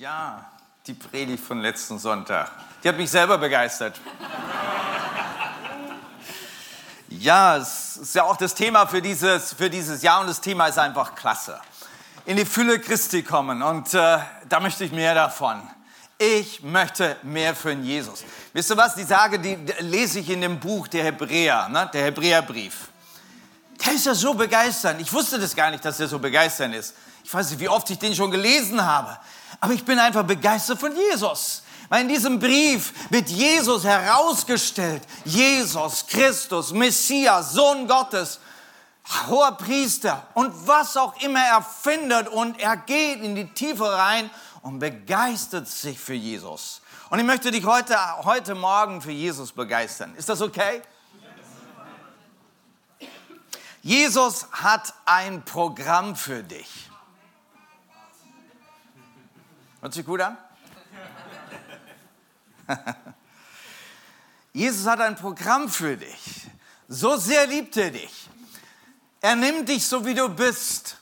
Ja, die Predigt von letzten Sonntag. Die hat mich selber begeistert. Ja, es ist ja auch das Thema für dieses, für dieses Jahr und das Thema ist einfach klasse. In die Fülle Christi kommen und äh, da möchte ich mehr davon. Ich möchte mehr für Jesus. Wisst ihr was? Die Sage, die lese ich in dem Buch der Hebräer, ne? der Hebräerbrief. Der ist ja so begeisternd. Ich wusste das gar nicht, dass er so begeisternd ist. Ich weiß nicht, wie oft ich den schon gelesen habe. Aber ich bin einfach begeistert von Jesus. Weil in diesem Brief wird Jesus herausgestellt. Jesus, Christus, Messias, Sohn Gottes, hoher Priester und was auch immer er findet. Und er geht in die Tiefe rein und begeistert sich für Jesus. Und ich möchte dich heute, heute Morgen für Jesus begeistern. Ist das okay? Jesus hat ein Programm für dich. Hört sich gut an? Jesus hat ein Programm für dich. So sehr liebt er dich. Er nimmt dich so, wie du bist.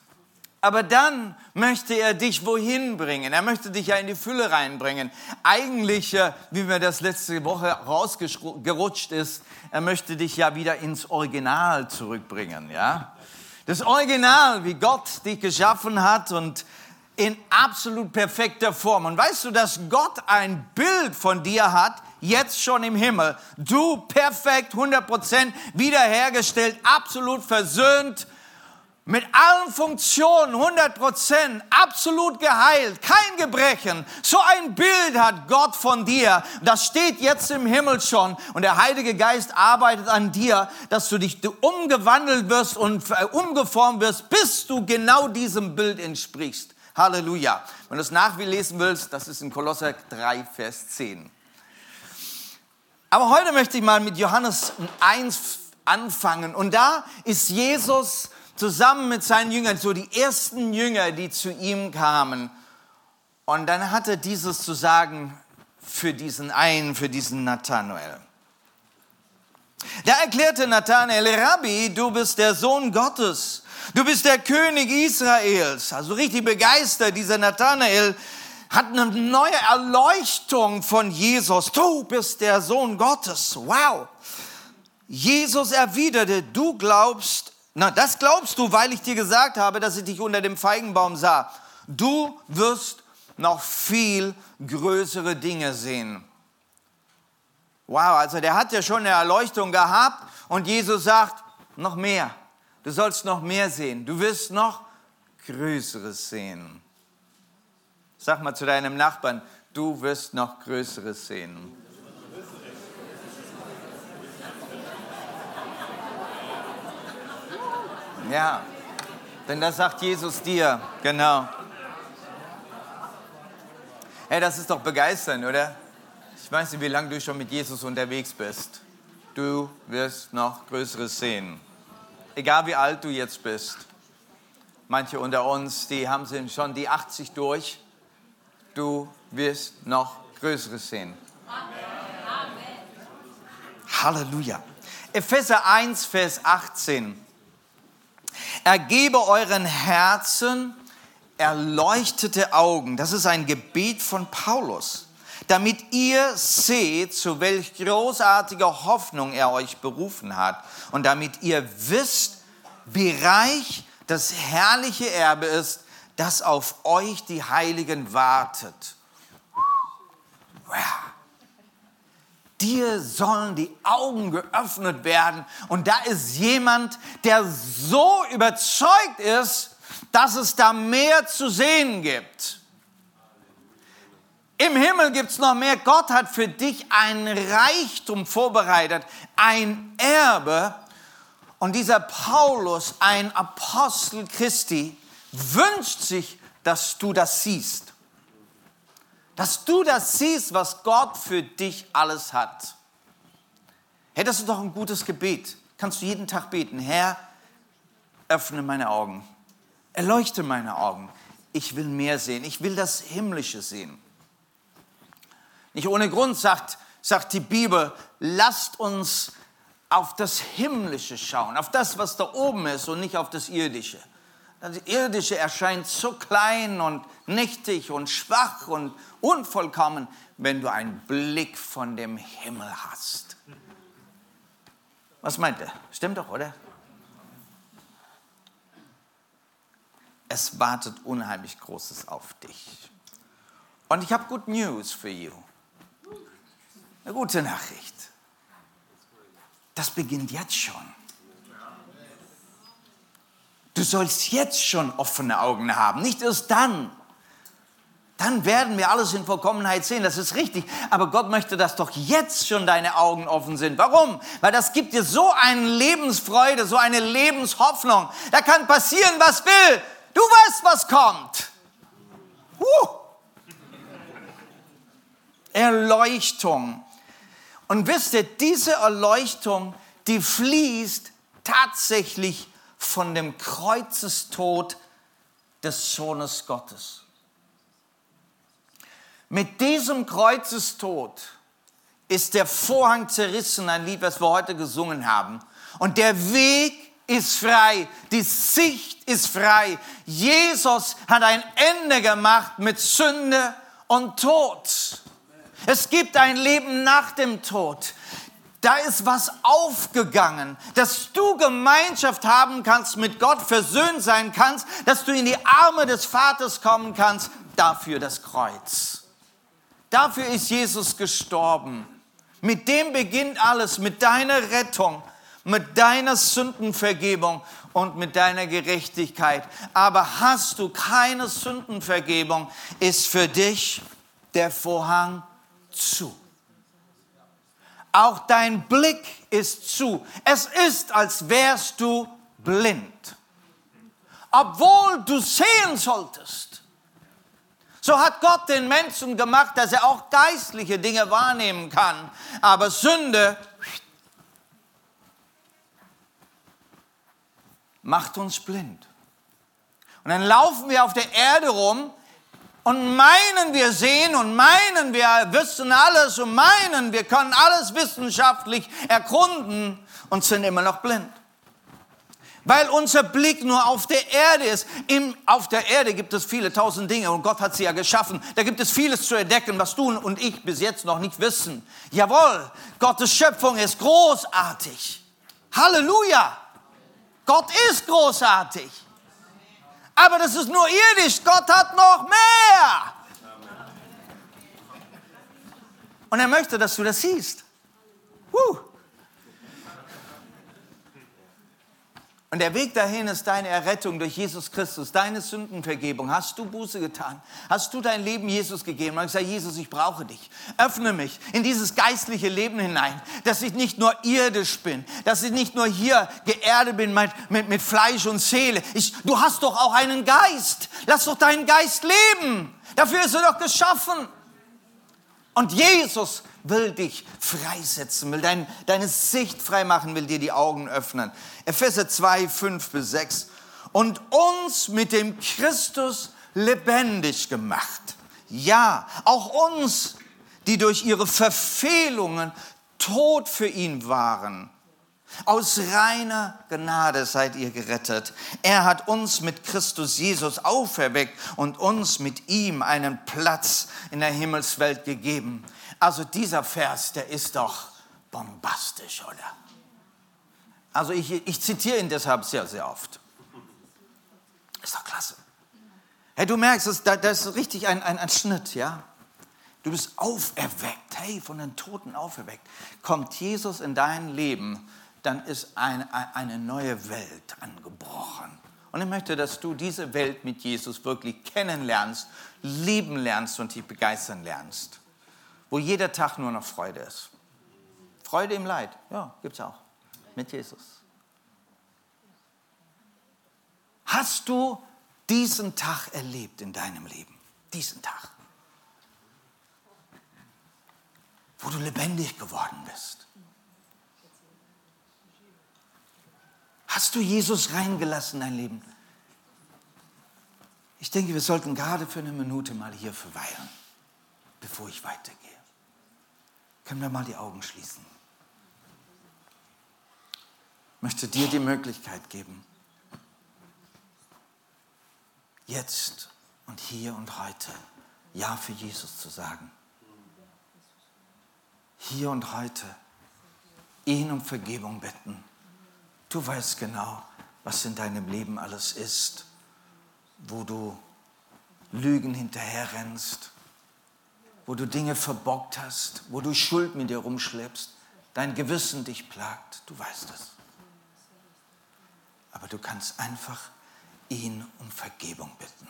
Aber dann möchte er dich wohin bringen? Er möchte dich ja in die Fülle reinbringen. Eigentlich, äh, wie mir das letzte Woche rausgerutscht ist, er möchte dich ja wieder ins Original zurückbringen, ja? Das Original, wie Gott dich geschaffen hat und in absolut perfekter Form. Und weißt du, dass Gott ein Bild von dir hat, jetzt schon im Himmel. Du perfekt, 100% wiederhergestellt, absolut versöhnt, mit allen Funktionen, 100%, absolut geheilt, kein Gebrechen. So ein Bild hat Gott von dir. Das steht jetzt im Himmel schon. Und der Heilige Geist arbeitet an dir, dass du dich umgewandelt wirst und äh, umgeformt wirst, bis du genau diesem Bild entsprichst. Halleluja. Wenn du es nachlesen willst, das ist in Kolosser 3, Vers 10. Aber heute möchte ich mal mit Johannes 1 anfangen. Und da ist Jesus zusammen mit seinen Jüngern, so die ersten Jünger, die zu ihm kamen. Und dann hat er dieses zu sagen für diesen einen, für diesen Nathanael. Da erklärte Nathanael, Rabbi, du bist der Sohn Gottes. Du bist der König Israels. Also richtig begeistert, dieser Nathanael hat eine neue Erleuchtung von Jesus. Du bist der Sohn Gottes. Wow. Jesus erwiderte, du glaubst, na, das glaubst du, weil ich dir gesagt habe, dass ich dich unter dem Feigenbaum sah. Du wirst noch viel größere Dinge sehen. Wow, also der hat ja schon eine Erleuchtung gehabt und Jesus sagt, noch mehr. Du sollst noch mehr sehen. Du wirst noch Größeres sehen. Sag mal zu deinem Nachbarn, du wirst noch Größeres sehen. Ja, denn das sagt Jesus dir, genau. Hey, das ist doch begeisternd, oder? Ich weiß nicht, wie lange du schon mit Jesus unterwegs bist. Du wirst noch Größeres sehen egal wie alt du jetzt bist. Manche unter uns, die haben schon die 80 durch. Du wirst noch Größeres sehen. Amen. Halleluja. Epheser 1, Vers 18. Ergebe euren Herzen erleuchtete Augen. Das ist ein Gebet von Paulus damit ihr seht, zu welch großartiger Hoffnung er euch berufen hat und damit ihr wisst, wie reich das herrliche Erbe ist, das auf euch die Heiligen wartet. Dir sollen die Augen geöffnet werden. Und da ist jemand, der so überzeugt ist, dass es da mehr zu sehen gibt. Im Himmel gibt es noch mehr. Gott hat für dich ein Reichtum vorbereitet, ein Erbe. Und dieser Paulus, ein Apostel Christi, wünscht sich, dass du das siehst. Dass du das siehst, was Gott für dich alles hat. Hey, das ist doch ein gutes Gebet. Kannst du jeden Tag beten. Herr, öffne meine Augen. Erleuchte meine Augen. Ich will mehr sehen. Ich will das Himmlische sehen. Nicht ohne Grund sagt, sagt die Bibel, lasst uns auf das Himmlische schauen, auf das, was da oben ist und nicht auf das Irdische. Das Irdische erscheint so klein und nichtig und schwach und unvollkommen, wenn du einen Blick von dem Himmel hast. Was meint er? Stimmt doch, oder? Es wartet unheimlich Großes auf dich. Und ich habe Good News für you. Eine gute Nachricht. Das beginnt jetzt schon. Du sollst jetzt schon offene Augen haben, nicht erst dann. Dann werden wir alles in Vollkommenheit sehen, das ist richtig. Aber Gott möchte, dass doch jetzt schon deine Augen offen sind. Warum? Weil das gibt dir so eine Lebensfreude, so eine Lebenshoffnung. Da kann passieren, was will. Du weißt, was kommt. Huh. Erleuchtung. Und wisst ihr, diese Erleuchtung, die fließt tatsächlich von dem Kreuzestod des Sohnes Gottes. Mit diesem Kreuzestod ist der Vorhang zerrissen, ein Lied, was wir heute gesungen haben. Und der Weg ist frei, die Sicht ist frei. Jesus hat ein Ende gemacht mit Sünde und Tod. Es gibt ein Leben nach dem Tod. Da ist was aufgegangen, dass du Gemeinschaft haben kannst mit Gott, versöhnt sein kannst, dass du in die Arme des Vaters kommen kannst. Dafür das Kreuz. Dafür ist Jesus gestorben. Mit dem beginnt alles, mit deiner Rettung, mit deiner Sündenvergebung und mit deiner Gerechtigkeit. Aber hast du keine Sündenvergebung, ist für dich der Vorhang zu. Auch dein Blick ist zu. Es ist, als wärst du blind. Obwohl du sehen solltest. So hat Gott den Menschen gemacht, dass er auch geistliche Dinge wahrnehmen kann. Aber Sünde macht uns blind. Und dann laufen wir auf der Erde rum und meinen, wir sehen und meinen, wir wissen alles und meinen, wir können alles wissenschaftlich erkunden und sind immer noch blind. Weil unser Blick nur auf der Erde ist. Im, auf der Erde gibt es viele tausend Dinge und Gott hat sie ja geschaffen. Da gibt es vieles zu entdecken, was du und ich bis jetzt noch nicht wissen. Jawohl, Gottes Schöpfung ist großartig. Halleluja! Gott ist großartig. Aber das ist nur irdisch. Gott hat noch mehr. Und er möchte, dass du das siehst. Woo. Und der Weg dahin ist deine Errettung durch Jesus Christus, deine Sündenvergebung. Hast du Buße getan? Hast du dein Leben Jesus gegeben? Und gesagt, Jesus, ich brauche dich. Öffne mich in dieses geistliche Leben hinein, dass ich nicht nur irdisch bin, dass ich nicht nur hier geerdet bin mit, mit, mit Fleisch und Seele. Ich, du hast doch auch einen Geist. Lass doch deinen Geist leben. Dafür ist er doch geschaffen. Und Jesus will dich freisetzen, will dein, deine Sicht freimachen, will dir die Augen öffnen. Epheser 2, 5 bis 6. Und uns mit dem Christus lebendig gemacht. Ja, auch uns, die durch ihre Verfehlungen tot für ihn waren. Aus reiner Gnade seid ihr gerettet. Er hat uns mit Christus Jesus auferweckt und uns mit ihm einen Platz in der Himmelswelt gegeben. Also dieser Vers, der ist doch bombastisch, oder? Also ich, ich zitiere ihn deshalb sehr, sehr oft. Ist doch klasse. Hey, du merkst, das, das ist richtig ein, ein, ein Schnitt, ja? Du bist auferweckt, hey, von den Toten auferweckt. Kommt Jesus in dein Leben, dann ist eine, eine neue Welt angebrochen. Und ich möchte, dass du diese Welt mit Jesus wirklich kennenlernst, lieben lernst und dich begeistern lernst wo jeder Tag nur noch Freude ist. Freude im Leid, ja, gibt es auch. Mit Jesus. Hast du diesen Tag erlebt in deinem Leben? Diesen Tag. Wo du lebendig geworden bist. Hast du Jesus reingelassen in dein Leben? Ich denke, wir sollten gerade für eine Minute mal hier verweilen, bevor ich weitergehe. Können wir mal die Augen schließen? Ich möchte dir die Möglichkeit geben, jetzt und hier und heute Ja für Jesus zu sagen. Hier und heute ihn um Vergebung bitten. Du weißt genau, was in deinem Leben alles ist, wo du Lügen hinterherrennst, wo du Dinge verbockt hast, wo du Schuld mit dir rumschleppst, dein Gewissen dich plagt. Du weißt es. Aber du kannst einfach ihn um Vergebung bitten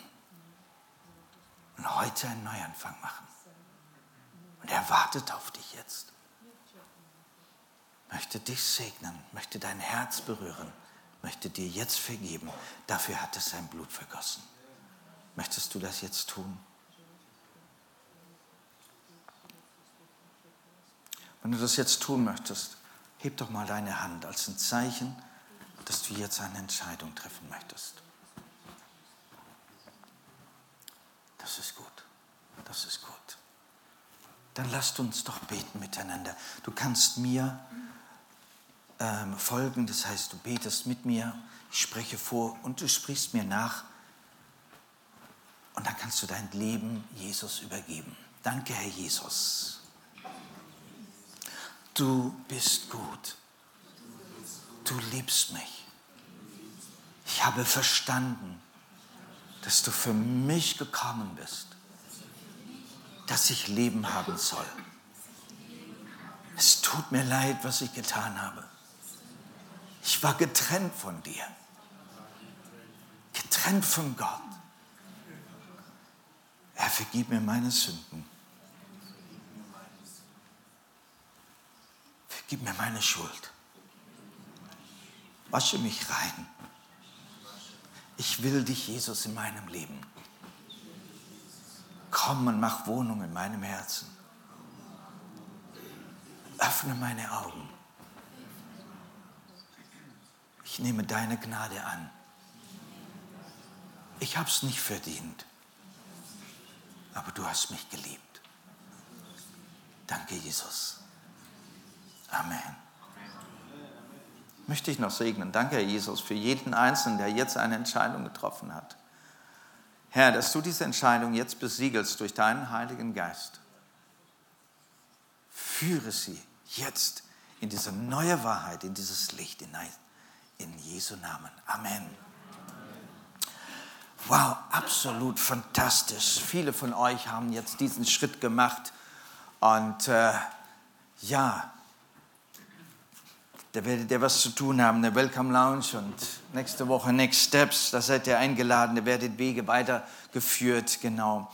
und heute einen Neuanfang machen. Und er wartet auf dich jetzt. Möchte dich segnen, möchte dein Herz berühren, möchte dir jetzt vergeben. Dafür hat es sein Blut vergossen. Möchtest du das jetzt tun? Wenn du das jetzt tun möchtest, heb doch mal deine Hand als ein Zeichen, dass du jetzt eine Entscheidung treffen möchtest. Das ist gut. Das ist gut. Dann lasst uns doch beten miteinander. Du kannst mir ähm, folgen, das heißt, du betest mit mir, ich spreche vor und du sprichst mir nach. Und dann kannst du dein Leben Jesus übergeben. Danke, Herr Jesus. Du bist gut. Du liebst mich. Ich habe verstanden, dass du für mich gekommen bist, dass ich Leben haben soll. Es tut mir leid, was ich getan habe. Ich war getrennt von dir, getrennt von Gott. Er vergib mir meine Sünden. Vergib mir meine Schuld. Wasche mich rein ich will dich, Jesus, in meinem Leben. Komm und mach Wohnung in meinem Herzen. Öffne meine Augen. Ich nehme deine Gnade an. Ich habe es nicht verdient, aber du hast mich geliebt. Danke, Jesus. Amen möchte ich noch segnen. Danke, Herr Jesus, für jeden Einzelnen, der jetzt eine Entscheidung getroffen hat. Herr, dass du diese Entscheidung jetzt besiegelst durch deinen Heiligen Geist. Führe sie jetzt in diese neue Wahrheit, in dieses Licht hinein. In Jesu Namen. Amen. Wow, absolut fantastisch. Viele von euch haben jetzt diesen Schritt gemacht. Und äh, ja, da werdet ihr was zu tun haben, eine Welcome Lounge und nächste Woche Next Steps, da seid ihr eingeladen, da werdet Wege weitergeführt, genau.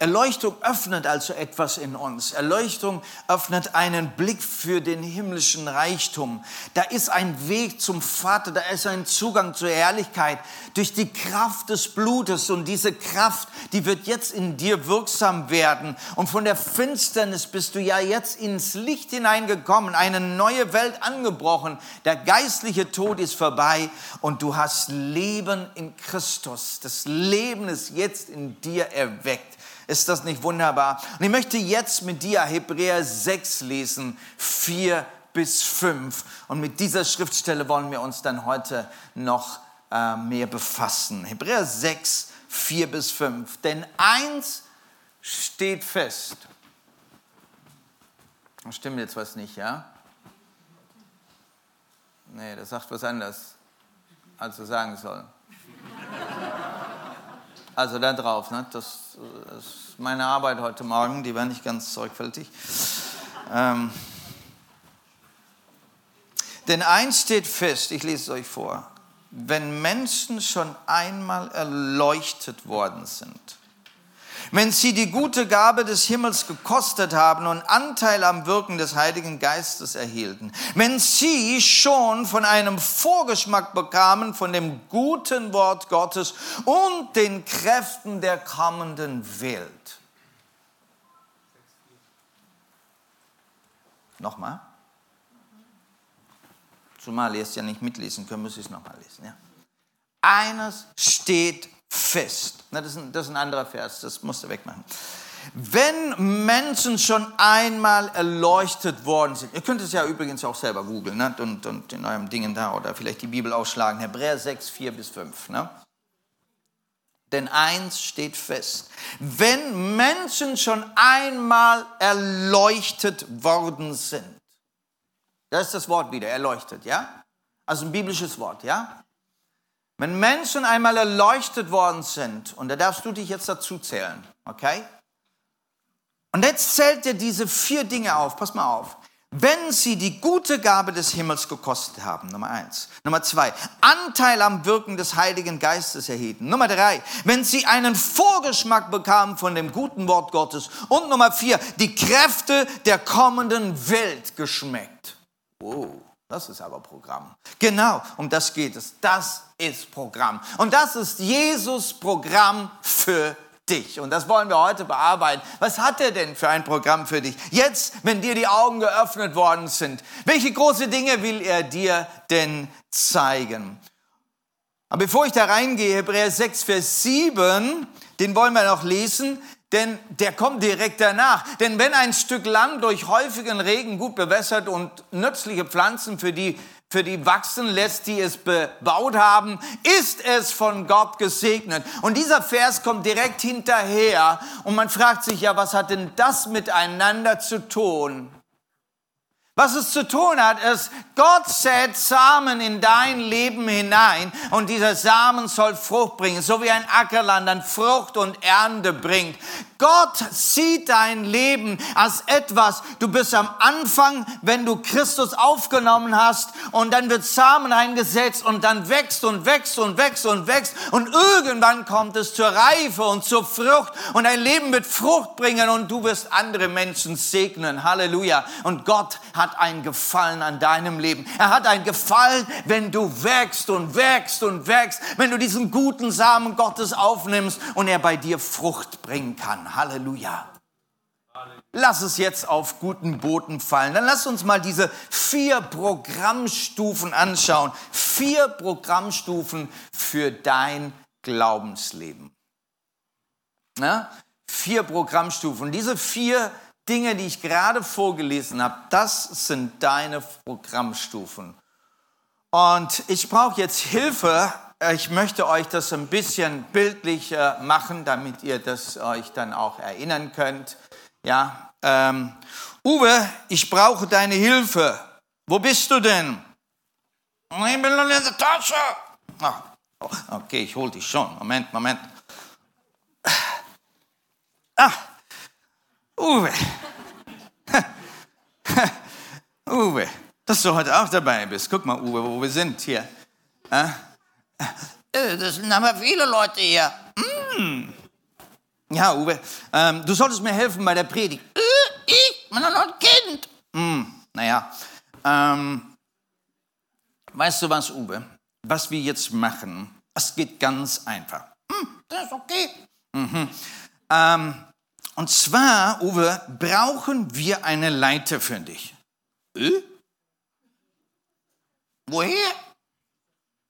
Erleuchtung öffnet also etwas in uns. Erleuchtung öffnet einen Blick für den himmlischen Reichtum. Da ist ein Weg zum Vater, da ist ein Zugang zur Herrlichkeit durch die Kraft des Blutes. Und diese Kraft, die wird jetzt in dir wirksam werden. Und von der Finsternis bist du ja jetzt ins Licht hineingekommen, eine neue Welt angebrochen. Der geistliche Tod ist vorbei und du hast Leben in Christus. Das Leben ist jetzt in dir erweckt. Ist das nicht wunderbar? Und ich möchte jetzt mit dir Hebräer 6 lesen, 4 bis 5. Und mit dieser Schriftstelle wollen wir uns dann heute noch äh, mehr befassen. Hebräer 6, 4 bis 5. Denn eins steht fest. Stimmt jetzt was nicht, ja? Nee, das sagt was anderes, als er sagen soll. Also da drauf, ne? das, ist meine Arbeit heute Morgen, die war nicht ganz sorgfältig. Ähm, denn eins steht fest, ich lese es euch vor, wenn Menschen schon einmal erleuchtet worden sind, wenn sie die gute Gabe des Himmels gekostet haben und Anteil am Wirken des Heiligen Geistes erhielten, wenn sie schon von einem Vorgeschmack bekamen von dem guten Wort Gottes und den Kräften der kommenden Welt. Nochmal. Zumal ihr es ja nicht mitlesen können, muss ich es nochmal lesen. Ja? Eines steht fest. das, ist ein, das ist ein anderer Vers, das musst du wegmachen. Wenn Menschen schon einmal erleuchtet worden sind, ihr könnt es ja übrigens auch selber googeln ne? und, und in eurem Dingen da oder vielleicht die Bibel ausschlagen, Hebräer 6, 4 bis 5. Ne? Denn eins steht fest, wenn Menschen schon einmal erleuchtet worden sind, das ist das Wort wieder, erleuchtet, ja? Also ein biblisches Wort, ja? Wenn Menschen einmal erleuchtet worden sind, und da darfst du dich jetzt dazu zählen, okay? Und jetzt zählt er diese vier Dinge auf, pass mal auf wenn sie die gute Gabe des Himmels gekostet haben. Nummer eins. Nummer zwei, Anteil am Wirken des Heiligen Geistes erhielten. Nummer drei, wenn sie einen Vorgeschmack bekamen von dem guten Wort Gottes. Und Nummer vier, die Kräfte der kommenden Welt geschmeckt. Wow. Das ist aber Programm. Genau, um das geht es. Das ist Programm. Und das ist Jesus Programm für dich. Und das wollen wir heute bearbeiten. Was hat er denn für ein Programm für dich? Jetzt, wenn dir die Augen geöffnet worden sind, welche große Dinge will er dir denn zeigen? Aber bevor ich da reingehe, Hebräer 6, Vers 7, den wollen wir noch lesen, denn der kommt direkt danach. Denn wenn ein Stück Land durch häufigen Regen gut bewässert und nützliche Pflanzen für die für die wachsen lässt, die es bebaut haben, ist es von Gott gesegnet. Und dieser Vers kommt direkt hinterher und man fragt sich ja, was hat denn das miteinander zu tun? Was es zu tun hat, ist, Gott sät Samen in dein Leben hinein und dieser Samen soll Frucht bringen, so wie ein Ackerland dann Frucht und Ernte bringt. Gott sieht dein Leben als etwas, du bist am Anfang, wenn du Christus aufgenommen hast und dann wird Samen eingesetzt und dann wächst und wächst und wächst und wächst und irgendwann kommt es zur Reife und zur Frucht und dein Leben wird Frucht bringen und du wirst andere Menschen segnen. Halleluja. Und Gott hat einen Gefallen an deinem Leben. Er hat einen Gefallen, wenn du wächst und wächst und wächst, wenn du diesen guten Samen Gottes aufnimmst und er bei dir Frucht bringen kann. Halleluja. Lass es jetzt auf guten Boden fallen. Dann lass uns mal diese vier Programmstufen anschauen. Vier Programmstufen für dein Glaubensleben. Ja? Vier Programmstufen. Diese vier Dinge, die ich gerade vorgelesen habe, das sind deine Programmstufen. Und ich brauche jetzt Hilfe, ich möchte euch das ein bisschen bildlich machen, damit ihr das euch dann auch erinnern könnt. Ja, ähm, Uwe, ich brauche deine Hilfe. Wo bist du denn? Ich bin in der Tasche. Ach, okay, ich hol dich schon. Moment, Moment. Ah, Uwe. Uwe, dass du heute auch dabei bist. Guck mal, Uwe, wo wir sind hier. Ah? Äh, das sind aber viele Leute hier. Mm. Ja, Uwe, ähm, du solltest mir helfen bei der Predigt. Äh, ich? noch ein Kind. Mm, naja, ähm, weißt du was, Uwe? Was wir jetzt machen, es geht ganz einfach. Hm, das ist okay. Mhm. Ähm, und zwar, Uwe, brauchen wir eine Leiter für dich. Äh? Woher?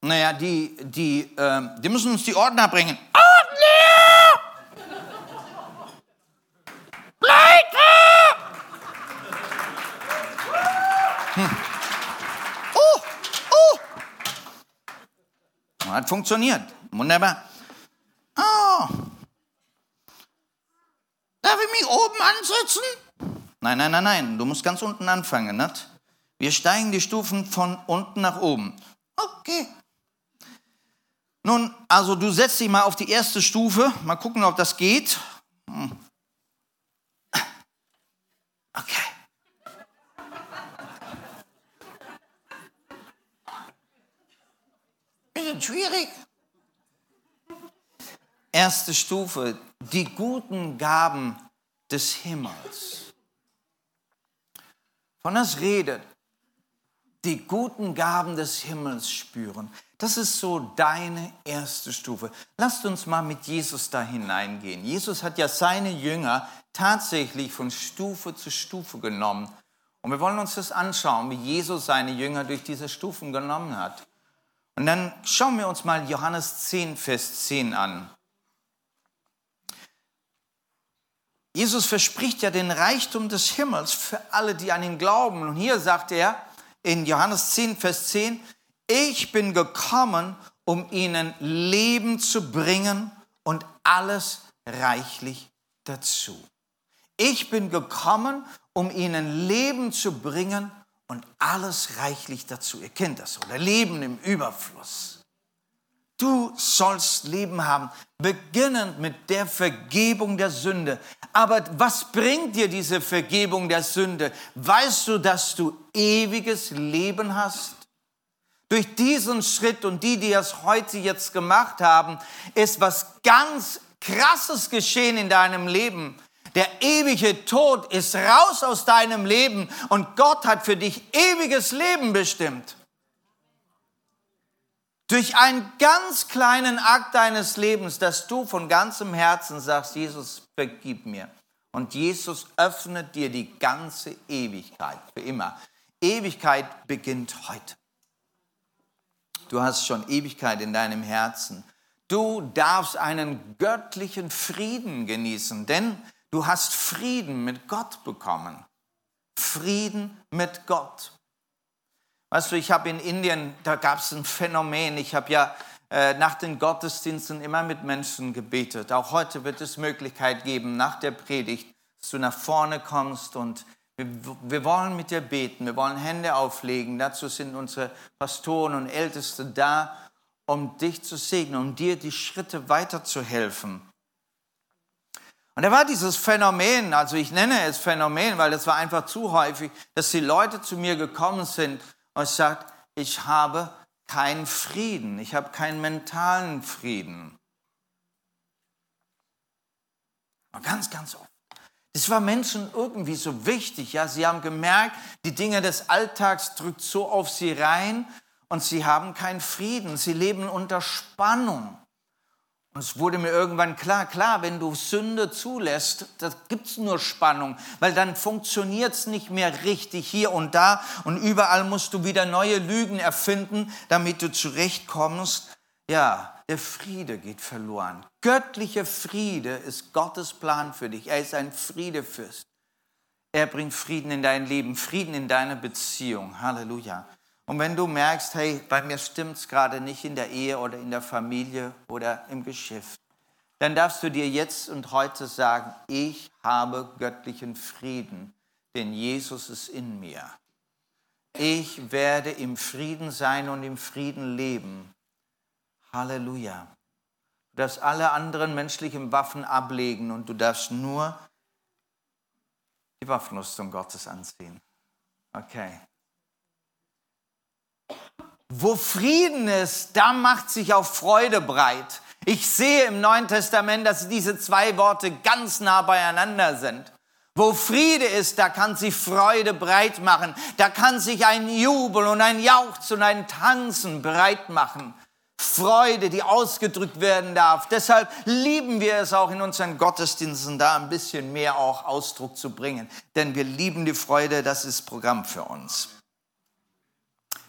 Naja, die, die, äh, die müssen uns die Ordner bringen. Ordner! Leiter! Hm. Oh, oh! Hat funktioniert. Wunderbar. Oh. Darf ich mich oben ansetzen? Nein, nein, nein, nein. Du musst ganz unten anfangen. Nicht? Wir steigen die Stufen von unten nach oben. Okay. Nun, also du setzt dich mal auf die erste Stufe, mal gucken, ob das geht. Hm. Okay. Bisschen schwierig. Erste Stufe, die guten Gaben des Himmels. Von das redet, die guten Gaben des Himmels spüren. Das ist so deine erste Stufe. Lasst uns mal mit Jesus da hineingehen. Jesus hat ja seine Jünger tatsächlich von Stufe zu Stufe genommen. Und wir wollen uns das anschauen, wie Jesus seine Jünger durch diese Stufen genommen hat. Und dann schauen wir uns mal Johannes 10, Vers 10 an. Jesus verspricht ja den Reichtum des Himmels für alle, die an ihn glauben. Und hier sagt er in Johannes 10, Vers 10, ich bin gekommen, um ihnen Leben zu bringen und alles reichlich dazu. Ich bin gekommen, um ihnen Leben zu bringen und alles reichlich dazu. Ihr kennt das, oder? Leben im Überfluss. Du sollst Leben haben, beginnend mit der Vergebung der Sünde. Aber was bringt dir diese Vergebung der Sünde? Weißt du, dass du ewiges Leben hast? Durch diesen Schritt und die, die es heute jetzt gemacht haben, ist was ganz Krasses geschehen in deinem Leben. Der ewige Tod ist raus aus deinem Leben und Gott hat für dich ewiges Leben bestimmt. Durch einen ganz kleinen Akt deines Lebens, dass du von ganzem Herzen sagst, Jesus, vergib mir. Und Jesus öffnet dir die ganze Ewigkeit für immer. Ewigkeit beginnt heute. Du hast schon Ewigkeit in deinem Herzen. Du darfst einen göttlichen Frieden genießen, denn du hast Frieden mit Gott bekommen. Frieden mit Gott. Weißt du, ich habe in Indien, da gab es ein Phänomen. Ich habe ja äh, nach den Gottesdiensten immer mit Menschen gebetet. Auch heute wird es Möglichkeit geben, nach der Predigt, dass du nach vorne kommst und wir, wir wollen mit dir beten. Wir wollen Hände auflegen. Dazu sind unsere Pastoren und Älteste da, um dich zu segnen, um dir die Schritte weiterzuhelfen. Und da war dieses Phänomen, also ich nenne es Phänomen, weil es war einfach zu häufig, dass die Leute zu mir gekommen sind und sagt, ich habe keinen Frieden, ich habe keinen mentalen Frieden. Aber ganz, ganz oft. Das war Menschen irgendwie so wichtig. Ja, sie haben gemerkt, die Dinge des Alltags drückt so auf sie rein und sie haben keinen Frieden. Sie leben unter Spannung. Und es wurde mir irgendwann klar, klar, wenn du Sünde zulässt, da gibt es nur Spannung, weil dann funktioniert es nicht mehr richtig hier und da und überall musst du wieder neue Lügen erfinden, damit du zurechtkommst. Ja, der Friede geht verloren. Göttlicher Friede ist Gottes Plan für dich. Er ist ein Friedefürst. Er bringt Frieden in dein Leben, Frieden in deine Beziehung. Halleluja. Und wenn du merkst, hey, bei mir stimmt es gerade nicht in der Ehe oder in der Familie oder im Geschäft, dann darfst du dir jetzt und heute sagen, ich habe göttlichen Frieden, denn Jesus ist in mir. Ich werde im Frieden sein und im Frieden leben. Halleluja. Du darfst alle anderen menschlichen Waffen ablegen und du darfst nur die Waffenrüstung Gottes anziehen. Okay. Wo Frieden ist, da macht sich auch Freude breit. Ich sehe im Neuen Testament, dass diese zwei Worte ganz nah beieinander sind. Wo Friede ist, da kann sich Freude breit machen. Da kann sich ein Jubel und ein Jauchzen und ein Tanzen breit machen. Freude, die ausgedrückt werden darf. Deshalb lieben wir es auch in unseren Gottesdiensten, da ein bisschen mehr auch Ausdruck zu bringen. Denn wir lieben die Freude, das ist Programm für uns.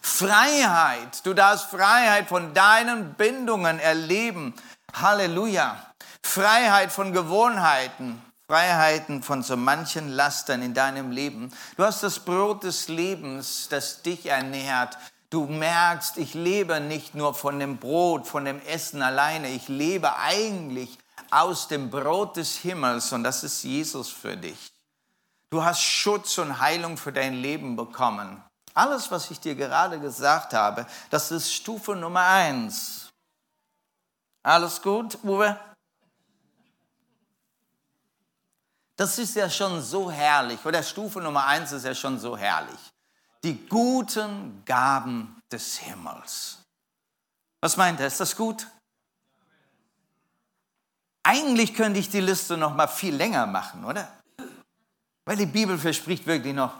Freiheit. Du darfst Freiheit von deinen Bindungen erleben. Halleluja. Freiheit von Gewohnheiten. Freiheiten von so manchen Lastern in deinem Leben. Du hast das Brot des Lebens, das dich ernährt. Du merkst, ich lebe nicht nur von dem Brot, von dem Essen alleine. Ich lebe eigentlich aus dem Brot des Himmels und das ist Jesus für dich. Du hast Schutz und Heilung für dein Leben bekommen. Alles, was ich dir gerade gesagt habe, das ist Stufe Nummer eins. Alles gut, Uwe? Das ist ja schon so herrlich, oder Stufe Nummer eins ist ja schon so herrlich. Die guten Gaben des Himmels. Was meint er? Ist das gut? Eigentlich könnte ich die Liste noch mal viel länger machen, oder? Weil die Bibel verspricht wirklich noch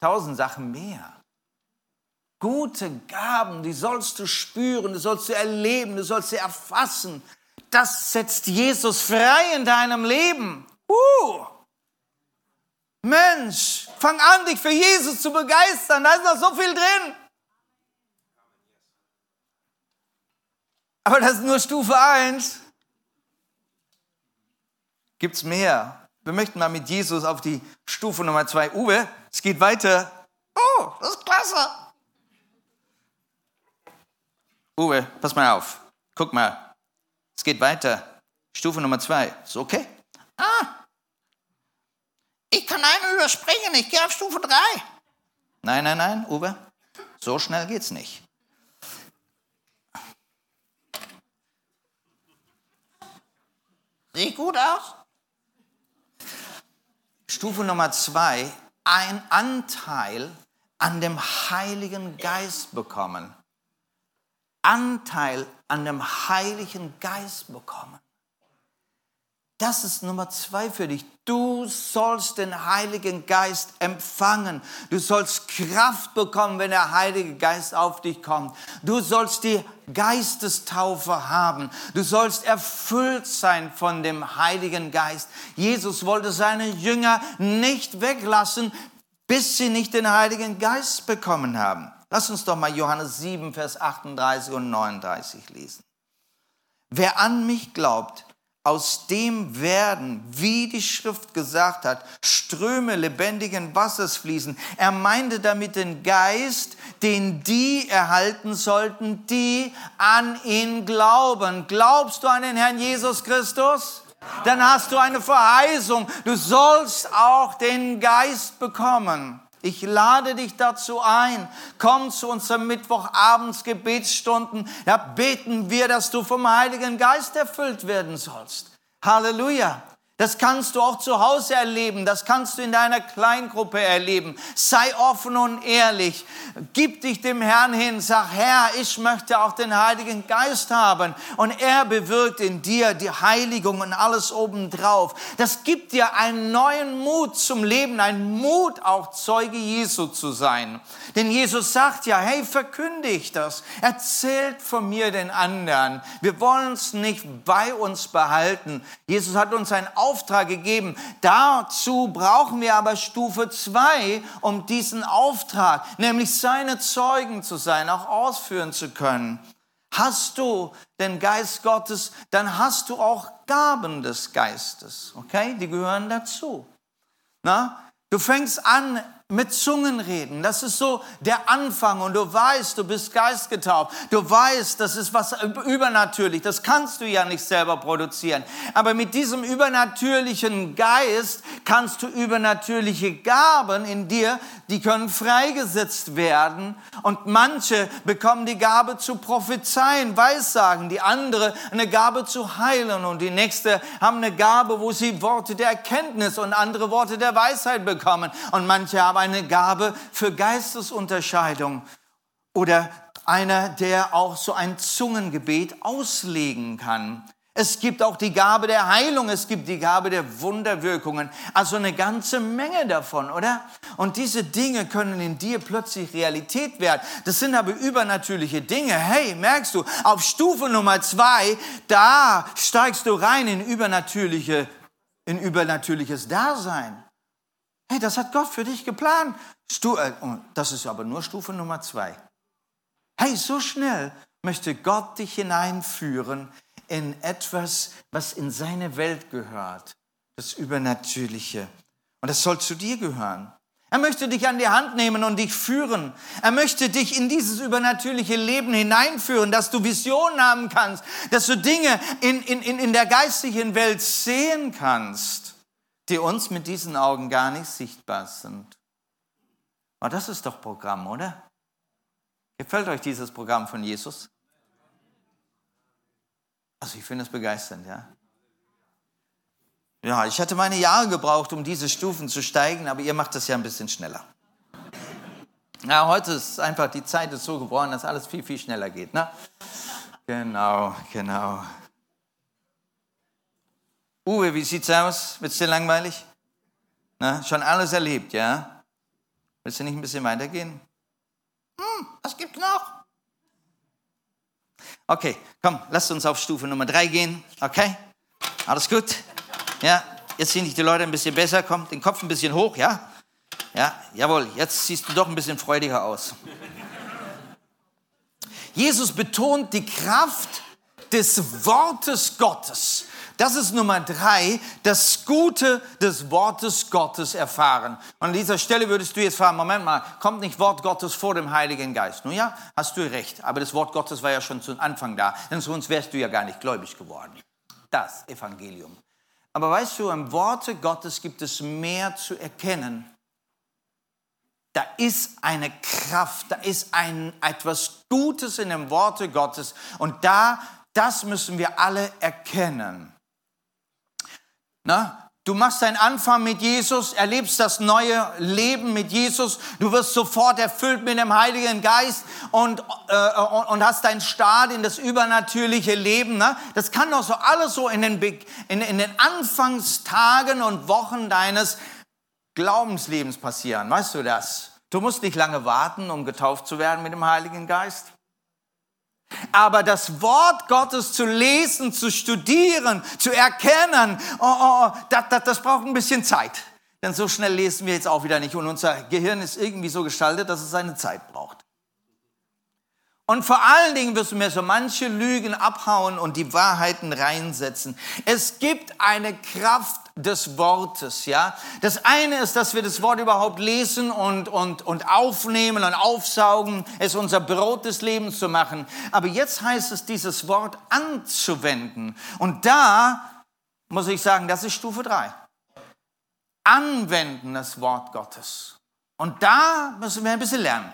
tausend Sachen mehr. Gute Gaben, die sollst du spüren, die sollst du erleben, du sollst sie erfassen. Das setzt Jesus frei in deinem Leben. Uh. Mensch, fang an, dich für Jesus zu begeistern. Da ist noch so viel drin. Aber das ist nur Stufe 1. Gibt es mehr? Wir möchten mal mit Jesus auf die Stufe Nummer zwei. Uwe, es geht weiter. Oh, das ist klasse. Uwe, pass mal auf. Guck mal. Es geht weiter. Stufe Nummer zwei. Ist okay? Ah, ich kann einen überspringen, ich gehe auf Stufe 3. Nein, nein, nein, Uwe. So schnell geht's nicht. Sieht gut aus? Stufe Nummer zwei, ein Anteil an dem Heiligen Geist bekommen. Anteil an dem Heiligen Geist bekommen. Das ist Nummer zwei für dich. Du sollst den Heiligen Geist empfangen. Du sollst Kraft bekommen, wenn der Heilige Geist auf dich kommt. Du sollst die Geistestaufe haben. Du sollst erfüllt sein von dem Heiligen Geist. Jesus wollte seine Jünger nicht weglassen, bis sie nicht den Heiligen Geist bekommen haben. Lass uns doch mal Johannes 7, Vers 38 und 39 lesen. Wer an mich glaubt, aus dem werden, wie die Schrift gesagt hat, Ströme lebendigen Wassers fließen. Er meinte damit den Geist, den die erhalten sollten, die an ihn glauben. Glaubst du an den Herrn Jesus Christus? Dann hast du eine Verheißung. Du sollst auch den Geist bekommen. Ich lade dich dazu ein. Komm zu unseren Mittwochabends Gebetsstunden. Da beten wir, dass du vom Heiligen Geist erfüllt werden sollst. Halleluja. Das kannst du auch zu Hause erleben, das kannst du in deiner Kleingruppe erleben. Sei offen und ehrlich. Gib dich dem Herrn hin, sag, Herr, ich möchte auch den Heiligen Geist haben. Und er bewirkt in dir die Heiligung und alles obendrauf. Das gibt dir einen neuen Mut zum Leben, einen Mut auch Zeuge Jesu zu sein. Denn Jesus sagt ja, hey, verkündigt das. Erzählt von mir den anderen. Wir wollen es nicht bei uns behalten. Jesus hat uns ein Auftrag gegeben. Dazu brauchen wir aber Stufe 2, um diesen Auftrag, nämlich seine Zeugen zu sein, auch ausführen zu können. Hast du den Geist Gottes, dann hast du auch Gaben des Geistes. Okay, die gehören dazu. Na? Du fängst an, mit Zungen reden. Das ist so der Anfang und du weißt, du bist geistgetauft. Du weißt, das ist was übernatürlich. Das kannst du ja nicht selber produzieren. Aber mit diesem übernatürlichen Geist kannst du übernatürliche Gaben in dir, die können freigesetzt werden. Und manche bekommen die Gabe zu prophezeien, Weissagen. Die andere eine Gabe zu heilen und die nächste haben eine Gabe, wo sie Worte der Erkenntnis und andere Worte der Weisheit bekommen. Und manche haben eine Gabe für Geistesunterscheidung oder einer, der auch so ein Zungengebet auslegen kann. Es gibt auch die Gabe der Heilung, es gibt die Gabe der Wunderwirkungen, also eine ganze Menge davon, oder? Und diese Dinge können in dir plötzlich Realität werden. Das sind aber übernatürliche Dinge. Hey, merkst du, auf Stufe Nummer zwei, da steigst du rein in übernatürliche, in übernatürliches Dasein. Hey, das hat Gott für dich geplant. Äh, das ist aber nur Stufe Nummer zwei. Hey, so schnell möchte Gott dich hineinführen in etwas, was in seine Welt gehört. Das Übernatürliche. Und das soll zu dir gehören. Er möchte dich an die Hand nehmen und dich führen. Er möchte dich in dieses übernatürliche Leben hineinführen, dass du Visionen haben kannst, dass du Dinge in, in, in der geistlichen Welt sehen kannst die uns mit diesen Augen gar nicht sichtbar sind. Aber das ist doch Programm, oder? Gefällt euch dieses Programm von Jesus? Also ich finde es begeisternd, ja. Ja, ich hatte meine Jahre gebraucht, um diese Stufen zu steigen, aber ihr macht das ja ein bisschen schneller. Ja, heute ist einfach, die Zeit ist so geworden, dass alles viel, viel schneller geht, ne? Genau, genau. Uwe, wie sieht's aus? Wird's dir langweilig? Na, schon alles erlebt, ja? Willst du nicht ein bisschen weitergehen? Hm, was gibt's noch? Okay, komm, lass uns auf Stufe Nummer drei gehen. Okay? Alles gut? Ja, jetzt sehen dich die Leute ein bisschen besser. Komm, den Kopf ein bisschen hoch, ja? Ja, jawohl, jetzt siehst du doch ein bisschen freudiger aus. Jesus betont die Kraft des Wortes Gottes Das ist Nummer drei, das Gute des Wortes Gottes erfahren. Und an dieser Stelle würdest du jetzt fragen, Moment mal, kommt nicht Wort Gottes vor dem Heiligen Geist? Nun ja, hast du recht, aber das Wort Gottes war ja schon zu Anfang da, denn sonst wärst du ja gar nicht gläubig geworden. Das Evangelium. Aber weißt du, im Worte Gottes gibt es mehr zu erkennen. Da ist eine Kraft, da ist ein, etwas Gutes in dem Worte Gottes. Und da, das müssen wir alle erkennen. Na, Du machst deinen Anfang mit Jesus, erlebst das neue Leben mit Jesus. Du wirst sofort erfüllt mit dem Heiligen Geist und, äh, und hast deinen Start in das übernatürliche Leben. Ne? Das kann doch so alles so in den, in, in den Anfangstagen und Wochen deines Glaubenslebens passieren. Weißt du das? Du musst nicht lange warten, um getauft zu werden mit dem Heiligen Geist. Aber das Wort Gottes zu lesen, zu studieren, zu erkennen, oh, oh, oh, das, das, das braucht ein bisschen Zeit. Denn so schnell lesen wir jetzt auch wieder nicht. Und unser Gehirn ist irgendwie so gestaltet, dass es seine Zeit braucht. Und vor allen Dingen du mir so manche Lügen abhauen und die Wahrheiten reinsetzen. Es gibt eine Kraft des Wortes, ja. Das eine ist, dass wir das Wort überhaupt lesen und, und, und aufnehmen und aufsaugen, es unser Brot des Lebens zu machen. Aber jetzt heißt es, dieses Wort anzuwenden. Und da muss ich sagen, das ist Stufe drei. Anwenden das Wort Gottes. Und da müssen wir ein bisschen lernen.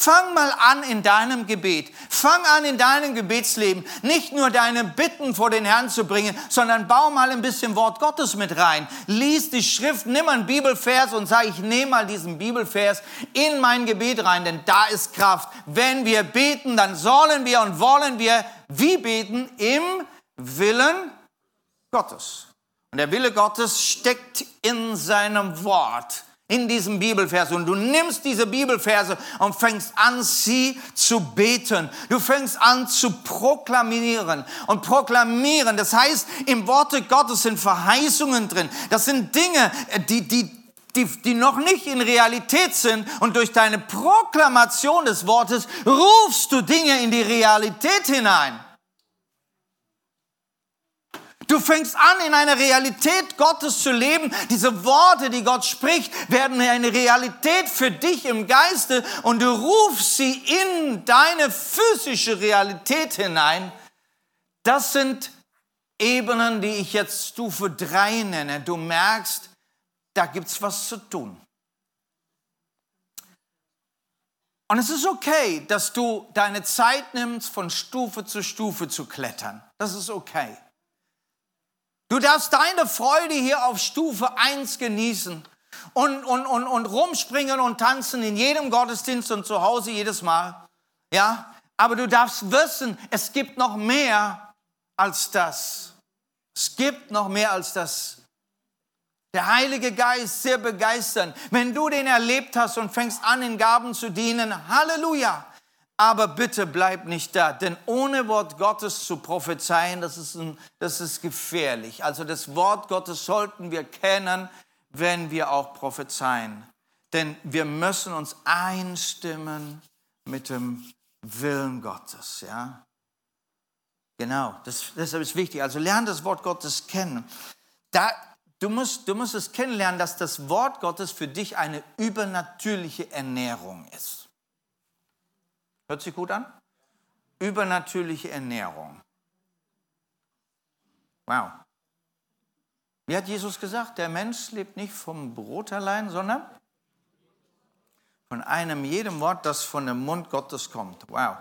Fang mal an in deinem Gebet. Fang an in deinem Gebetsleben, nicht nur deine Bitten vor den Herrn zu bringen, sondern bau mal ein bisschen Wort Gottes mit rein. Lies die Schrift, nimm einen Bibelvers und sag, ich nehme mal diesen Bibelvers in mein Gebet rein, denn da ist Kraft. Wenn wir beten, dann sollen wir und wollen wir wie beten? Im Willen Gottes. Und der Wille Gottes steckt in seinem Wort in diesem Bibelvers und du nimmst diese Bibelverse und fängst an, sie zu beten. Du fängst an zu proklamieren und proklamieren. Das heißt, im Worte Gottes sind Verheißungen drin. Das sind Dinge, die, die, die, die noch nicht in Realität sind und durch deine Proklamation des Wortes rufst du Dinge in die Realität hinein. Du fängst an, in einer Realität Gottes zu leben. Diese Worte, die Gott spricht, werden eine Realität für dich im Geiste und du rufst sie in deine physische Realität hinein. Das sind Ebenen, die ich jetzt Stufe 3 nenne. Du merkst, da gibt's was zu tun. Und es ist okay, dass du deine Zeit nimmst, von Stufe zu Stufe zu klettern. Das ist okay. Du darfst deine Freude hier auf Stufe 1 genießen und, und, und, und rumspringen und tanzen in jedem Gottesdienst und zu Hause jedes Mal. Ja, aber du darfst wissen, es gibt noch mehr als das. Es gibt noch mehr als das. Der Heilige Geist sehr begeistern. Wenn du den erlebt hast und fängst an, in Gaben zu dienen, Halleluja. Aber bitte bleib nicht da, denn ohne Wort Gottes zu prophezeien, das ist, ein, das ist gefährlich. Also das Wort Gottes sollten wir kennen, wenn wir auch prophezeien. Denn wir müssen uns einstimmen mit dem Willen Gottes. Ja? Genau, das, deshalb ist wichtig. Also lerne das Wort Gottes kennen. Da, du, musst, du musst es kennenlernen, dass das Wort Gottes für dich eine übernatürliche Ernährung ist. Hört sich gut an? Übernatürliche Ernährung. Wow. Wie hat Jesus gesagt? Der Mensch lebt nicht vom Brot allein, sondern von einem jedem Wort, das von dem Mund Gottes kommt. Wow.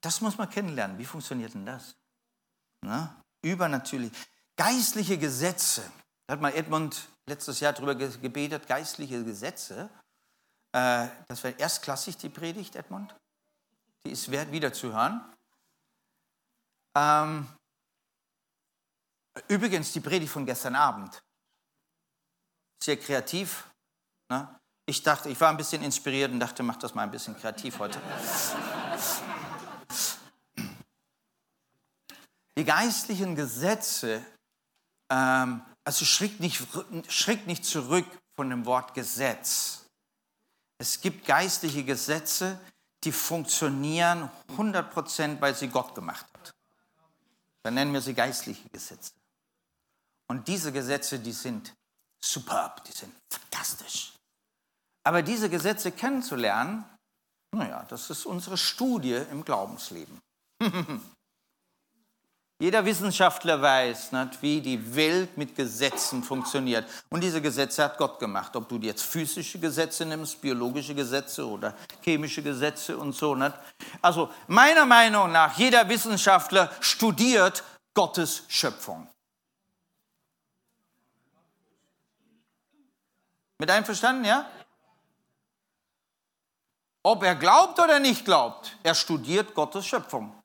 Das muss man kennenlernen. Wie funktioniert denn das? Na? Übernatürlich. Geistliche Gesetze. Da hat mal Edmund letztes Jahr darüber gebetet, geistliche Gesetze. Äh, das wäre erstklassig, die Predigt, Edmund die ist wert, wiederzuhören. Ähm, übrigens, die Predigt von gestern Abend. Sehr kreativ. Ne? Ich dachte, ich war ein bisschen inspiriert und dachte, mach das mal ein bisschen kreativ heute. Die geistlichen Gesetze, ähm, also schritt nicht, schritt nicht zurück von dem Wort Gesetz. Es gibt geistliche Gesetze, die funktionieren 100%, weil sie Gott gemacht hat. Dann nennen wir sie geistliche Gesetze. Und diese Gesetze, die sind superb, die sind fantastisch. Aber diese Gesetze kennenzulernen, naja, das ist unsere Studie im Glaubensleben. Jeder Wissenschaftler weiß, nicht, wie die Welt mit Gesetzen funktioniert. Und diese Gesetze hat Gott gemacht. Ob du jetzt physische Gesetze nimmst, biologische Gesetze oder chemische Gesetze und so. Nicht? Also meiner Meinung nach, jeder Wissenschaftler studiert Gottes Schöpfung. Mit einverstanden, ja? Ob er glaubt oder nicht glaubt, er studiert Gottes Schöpfung.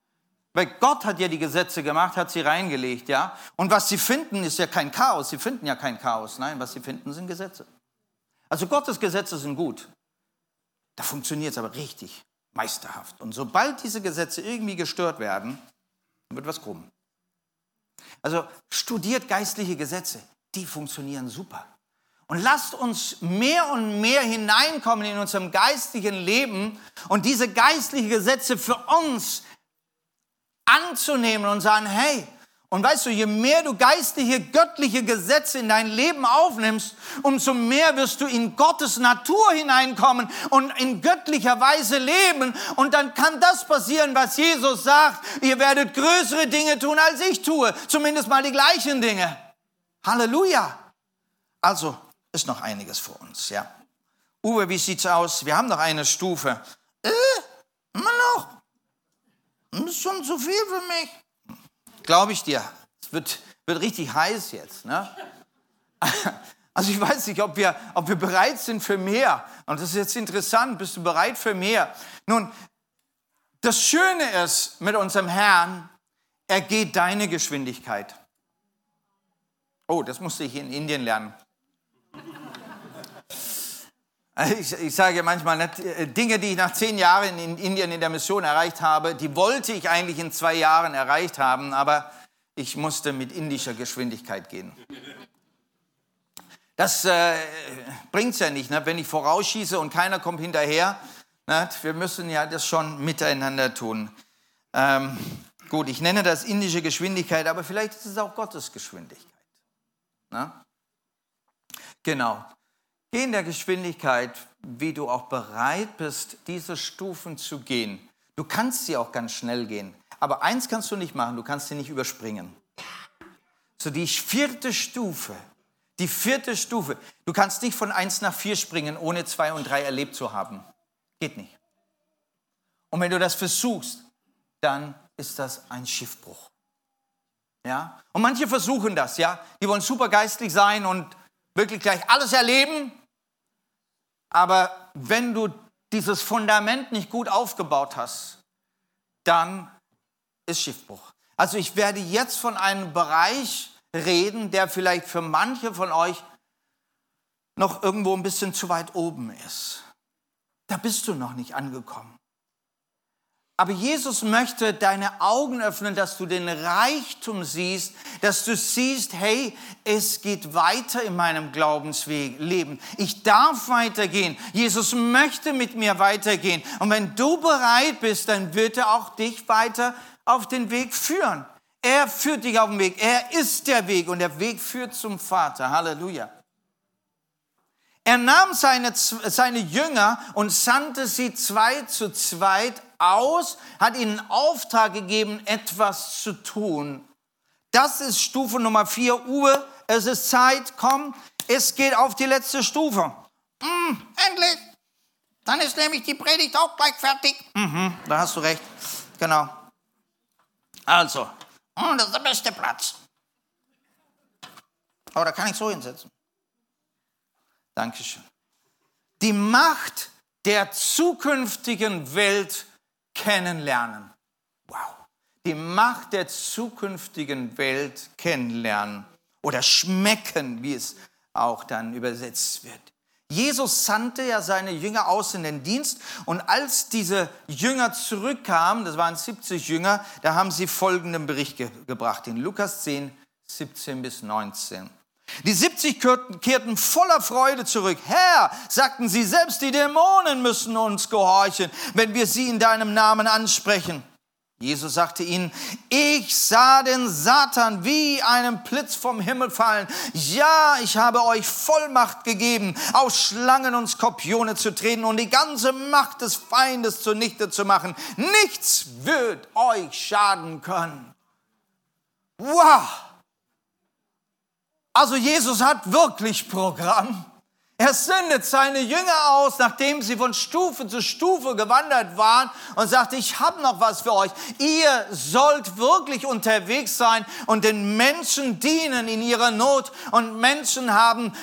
Weil Gott hat ja die Gesetze gemacht, hat sie reingelegt, ja. Und was sie finden, ist ja kein Chaos. Sie finden ja kein Chaos. Nein, was sie finden, sind Gesetze. Also Gottes Gesetze sind gut. Da funktioniert es aber richtig, meisterhaft. Und sobald diese Gesetze irgendwie gestört werden, wird was krumm. Also studiert geistliche Gesetze. Die funktionieren super. Und lasst uns mehr und mehr hineinkommen in unserem geistlichen Leben und diese geistlichen Gesetze für uns anzunehmen und sagen, hey, und weißt du, je mehr du geistliche, göttliche Gesetze in dein Leben aufnimmst, umso mehr wirst du in Gottes Natur hineinkommen und in göttlicher Weise leben. Und dann kann das passieren, was Jesus sagt. Ihr werdet größere Dinge tun, als ich tue. Zumindest mal die gleichen Dinge. Halleluja. Also ist noch einiges vor uns, ja. Uwe, wie sieht's aus? Wir haben noch eine Stufe. Äh, immer noch. Das ist schon zu viel für mich. Glaube ich dir. Es wird, wird richtig heiß jetzt. Ne? Also ich weiß nicht, ob wir, ob wir bereit sind für mehr. Und das ist jetzt interessant. Bist du bereit für mehr? Nun, das Schöne ist mit unserem Herrn, er geht deine Geschwindigkeit. Oh, das musste ich in Indien lernen. Ich, ich sage manchmal, äh, Dinge, die ich nach zehn Jahren in Indien in der Mission erreicht habe, die wollte ich eigentlich in zwei Jahren erreicht haben, aber ich musste mit indischer Geschwindigkeit gehen. Das äh, bringt es ja nicht, ne? wenn ich vorausschieße und keiner kommt hinterher. Ne? Wir müssen ja das schon miteinander tun. Ähm, gut, ich nenne das indische Geschwindigkeit, aber vielleicht ist es auch Gottes Geschwindigkeit. Ne? Genau. Geh in der Geschwindigkeit, wie du auch bereit bist, diese Stufen zu gehen. Du kannst sie auch ganz schnell gehen. Aber eins kannst du nicht machen, du kannst sie nicht überspringen. So die vierte Stufe, die vierte Stufe. Du kannst nicht von eins nach vier springen, ohne zwei und drei erlebt zu haben. Geht nicht. Und wenn du das versuchst, dann ist das ein Schiffbruch. Ja? Und manche versuchen das, ja? Die wollen super geistlich sein und wirklich gleich alles erleben aber wenn du dieses Fundament nicht gut aufgebaut hast, dann ist Schiffbruch. Also ich werde jetzt von einem Bereich reden, der vielleicht für manche von euch noch irgendwo ein bisschen zu weit oben ist. Da bist du noch nicht angekommen. Aber Jesus möchte deine Augen öffnen, dass du den Reichtum siehst, dass du siehst, hey, es geht weiter in meinem Glaubensweg, Leben. Ich darf weitergehen. Jesus möchte mit mir weitergehen. Und wenn du bereit bist, dann wird er auch dich weiter auf den Weg führen. Er führt dich auf den Weg. Er ist der Weg und der Weg führt zum Vater. Halleluja. Er nahm seine, seine Jünger und sandte sie zwei zu zweit aus, hat ihnen Auftrag gegeben, etwas zu tun. Das ist Stufe Nummer vier. Uwe, es ist Zeit, komm, es geht auf die letzte Stufe. Mm, endlich. Dann ist nämlich die Predigt auch gleich fertig. Mhm, da hast du recht. Genau. Also. Mm, das ist der beste Platz. Aber da kann ich so hinsetzen. Dankeschön. Die Macht der zukünftigen Welt kennenlernen. Wow. Die Macht der zukünftigen Welt kennenlernen oder schmecken, wie es auch dann übersetzt wird. Jesus sandte ja seine Jünger aus in den Dienst und als diese Jünger zurückkamen, das waren 70 Jünger, da haben sie folgenden Bericht ge gebracht in Lukas 10, 17 bis 19. Die 70 kehrten voller Freude zurück. Herr, sagten sie, selbst die Dämonen müssen uns gehorchen, wenn wir sie in deinem Namen ansprechen. Jesus sagte ihnen, ich sah den Satan wie einen Blitz vom Himmel fallen. Ja, ich habe euch Vollmacht gegeben, auf Schlangen und Skorpione zu treten und die ganze Macht des Feindes zunichte zu machen. Nichts wird euch schaden können. Wow! Also Jesus hat wirklich Programm. Er sendet seine Jünger aus, nachdem sie von Stufe zu Stufe gewandert waren und sagte, ich habe noch was für euch. Ihr sollt wirklich unterwegs sein und den Menschen dienen in ihrer Not. Und Menschen haben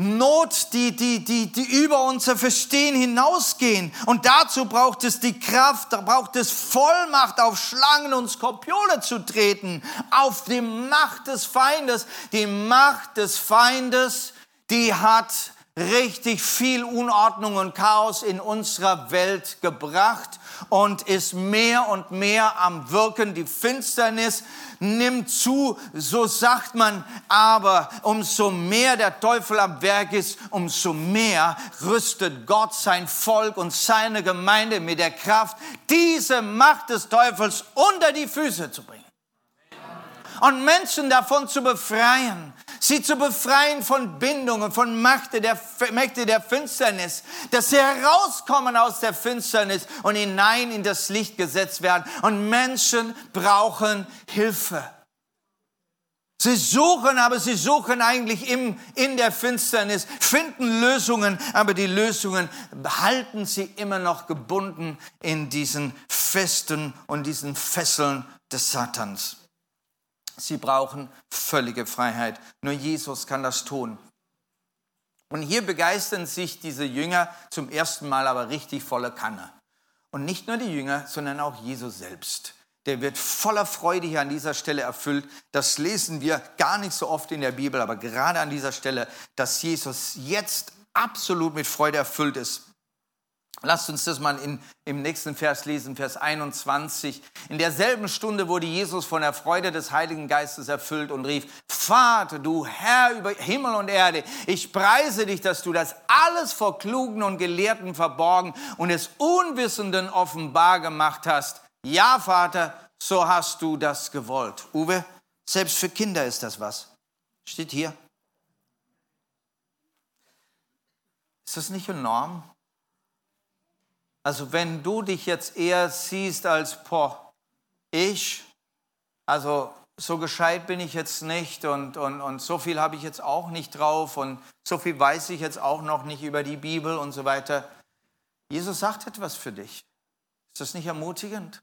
Not, die, die, die, die über unser Verstehen hinausgehen. Und dazu braucht es die Kraft, da braucht es Vollmacht, auf Schlangen und Skorpione zu treten, auf die Macht des Feindes. Die Macht des Feindes die hat richtig viel Unordnung und Chaos in unserer Welt gebracht und ist mehr und mehr am Wirken. Die Finsternis nimmt zu, so sagt man, aber umso mehr der Teufel am Werk ist, umso mehr rüstet Gott sein Volk und seine Gemeinde mit der Kraft, diese Macht des Teufels unter die Füße zu bringen. Und Menschen davon zu befreien sie zu befreien von Bindungen, von Mächte der, Mächte der Finsternis, dass sie herauskommen aus der Finsternis und hinein in das Licht gesetzt werden. Und Menschen brauchen Hilfe. Sie suchen, aber sie suchen eigentlich im, in der Finsternis, finden Lösungen, aber die Lösungen halten sie immer noch gebunden in diesen Festen und diesen Fesseln des Satans. Sie brauchen völlige Freiheit. Nur Jesus kann das tun. Und hier begeistern sich diese Jünger zum ersten Mal aber richtig voller Kanne. Und nicht nur die Jünger, sondern auch Jesus selbst. Der wird voller Freude hier an dieser Stelle erfüllt. Das lesen wir gar nicht so oft in der Bibel, aber gerade an dieser Stelle, dass Jesus jetzt absolut mit Freude erfüllt ist. Lasst uns das mal in, im nächsten Vers lesen, Vers 21. In derselben Stunde wurde Jesus von der Freude des Heiligen Geistes erfüllt und rief, Vater, du Herr über Himmel und Erde, ich preise dich, dass du das alles vor Klugen und Gelehrten verborgen und es Unwissenden offenbar gemacht hast. Ja, Vater, so hast du das gewollt. Uwe, selbst für Kinder ist das was. Steht hier. Ist das nicht enorm? Also wenn du dich jetzt eher siehst als, boah, ich, also so gescheit bin ich jetzt nicht und, und, und so viel habe ich jetzt auch nicht drauf und so viel weiß ich jetzt auch noch nicht über die Bibel und so weiter. Jesus sagt etwas für dich. Ist das nicht ermutigend?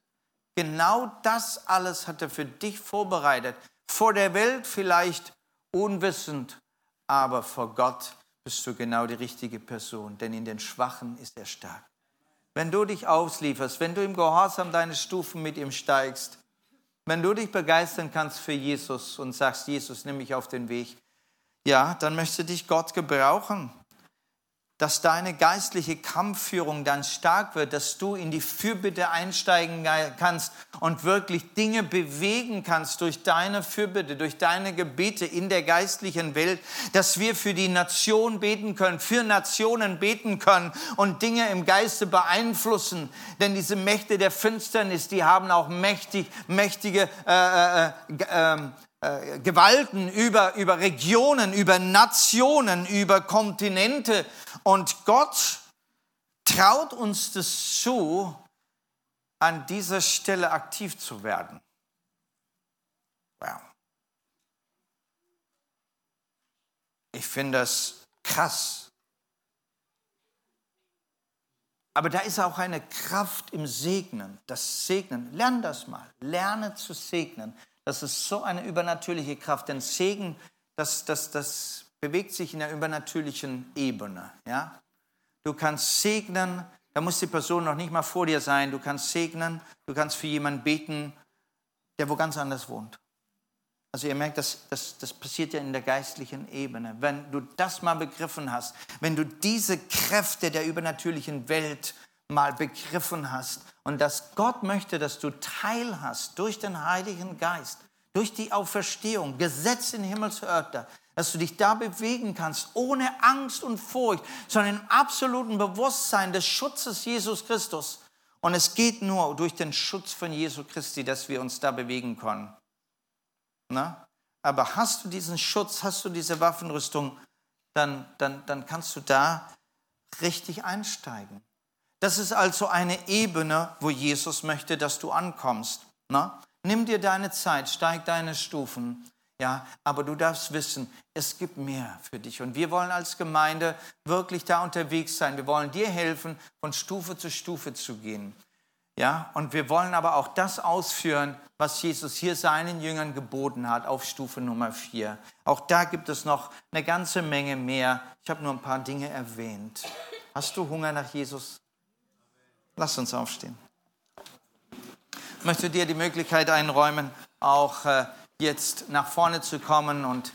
Genau das alles hat er für dich vorbereitet. Vor der Welt vielleicht unwissend, aber vor Gott bist du genau die richtige Person, denn in den Schwachen ist er stark wenn du dich auslieferst, wenn du im Gehorsam deine Stufen mit ihm steigst, wenn du dich begeistern kannst für Jesus und sagst, Jesus, nimm mich auf den Weg, ja, dann möchte dich Gott gebrauchen dass deine geistliche Kampfführung dann stark wird, dass du in die Fürbitte einsteigen kannst und wirklich Dinge bewegen kannst durch deine Fürbitte, durch deine Gebete in der geistlichen Welt, dass wir für die Nation beten können, für Nationen beten können und Dinge im Geiste beeinflussen. Denn diese Mächte der Finsternis, die haben auch mächtig, mächtige äh, äh, äh, äh, Gewalten, über, über Regionen, über Nationen, über Kontinente. Und Gott traut uns das zu, an dieser Stelle aktiv zu werden. Wow. Ich finde das krass. Aber da ist auch eine Kraft im Segnen, das Segnen. Lern das mal. Lerne zu segnen. Das ist so eine übernatürliche Kraft. Denn Segen, das, das, das bewegt sich in der übernatürlichen Ebene. Ja? Du kannst segnen, da muss die Person noch nicht mal vor dir sein. Du kannst segnen, du kannst für jemanden beten, der wo ganz anders wohnt. Also ihr merkt, das, das, das passiert ja in der geistlichen Ebene. Wenn du das mal begriffen hast, wenn du diese Kräfte der übernatürlichen Welt mal begriffen hast und dass Gott möchte, dass du Teil hast durch den Heiligen Geist, durch die Auferstehung, Gesetz in Himmelsörter, dass du dich da bewegen kannst, ohne Angst und Furcht, sondern im absoluten Bewusstsein des Schutzes Jesus Christus. Und es geht nur durch den Schutz von Jesu Christi, dass wir uns da bewegen können. Na? Aber hast du diesen Schutz, hast du diese Waffenrüstung, dann, dann, dann kannst du da richtig einsteigen. Das ist also eine Ebene, wo Jesus möchte, dass du ankommst. Na? Nimm dir deine Zeit, steig deine Stufen. Ja, aber du darfst wissen, es gibt mehr für dich. Und wir wollen als Gemeinde wirklich da unterwegs sein. Wir wollen dir helfen, von Stufe zu Stufe zu gehen. Ja, und wir wollen aber auch das ausführen, was Jesus hier seinen Jüngern geboten hat auf Stufe Nummer vier. Auch da gibt es noch eine ganze Menge mehr. Ich habe nur ein paar Dinge erwähnt. Hast du Hunger nach Jesus? Lass uns aufstehen. Ich möchte dir die Möglichkeit einräumen, auch äh, jetzt nach vorne zu kommen und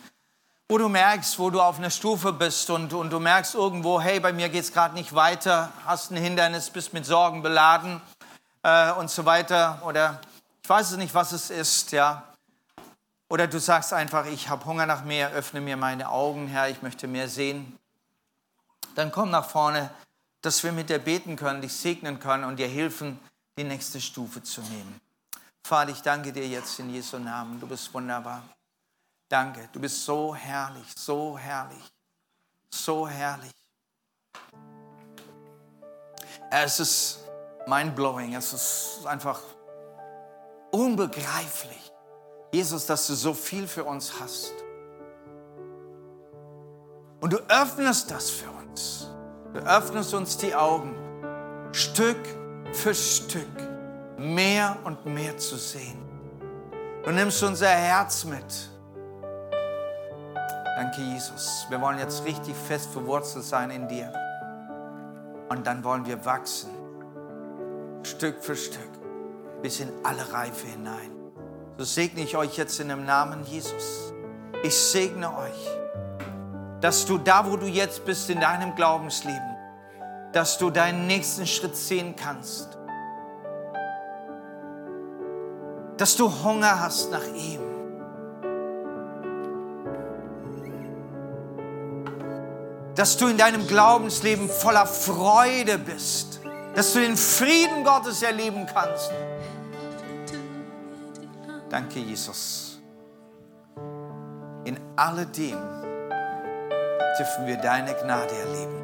wo du merkst, wo du auf einer Stufe bist und, und du merkst irgendwo, hey, bei mir geht es gerade nicht weiter, hast ein Hindernis, bist mit Sorgen beladen äh, und so weiter oder ich weiß es nicht, was es ist, ja. Oder du sagst einfach, ich habe Hunger nach mehr, öffne mir meine Augen, Herr, ich möchte mehr sehen. Dann komm nach vorne, dass wir mit dir beten können, dich segnen können und dir helfen, die nächste Stufe zu nehmen. Vater, ich danke dir jetzt in Jesu Namen. Du bist wunderbar. Danke. Du bist so herrlich, so herrlich, so herrlich. Es ist mind-blowing. Es ist einfach unbegreiflich. Jesus, dass du so viel für uns hast. Und du öffnest das für uns. Du öffnest uns die Augen, Stück für Stück mehr und mehr zu sehen. Du nimmst unser Herz mit. Danke, Jesus. Wir wollen jetzt richtig fest verwurzelt sein in dir. Und dann wollen wir wachsen, Stück für Stück, bis in alle Reife hinein. So segne ich euch jetzt in dem Namen Jesus. Ich segne euch, dass du da, wo du jetzt bist in deinem Glaubensleben, dass du deinen nächsten Schritt sehen kannst dass du Hunger hast nach ihm. Dass du in deinem Glaubensleben voller Freude bist. Dass du den Frieden Gottes erleben kannst. Danke, Jesus. In alledem dürfen wir deine Gnade erleben.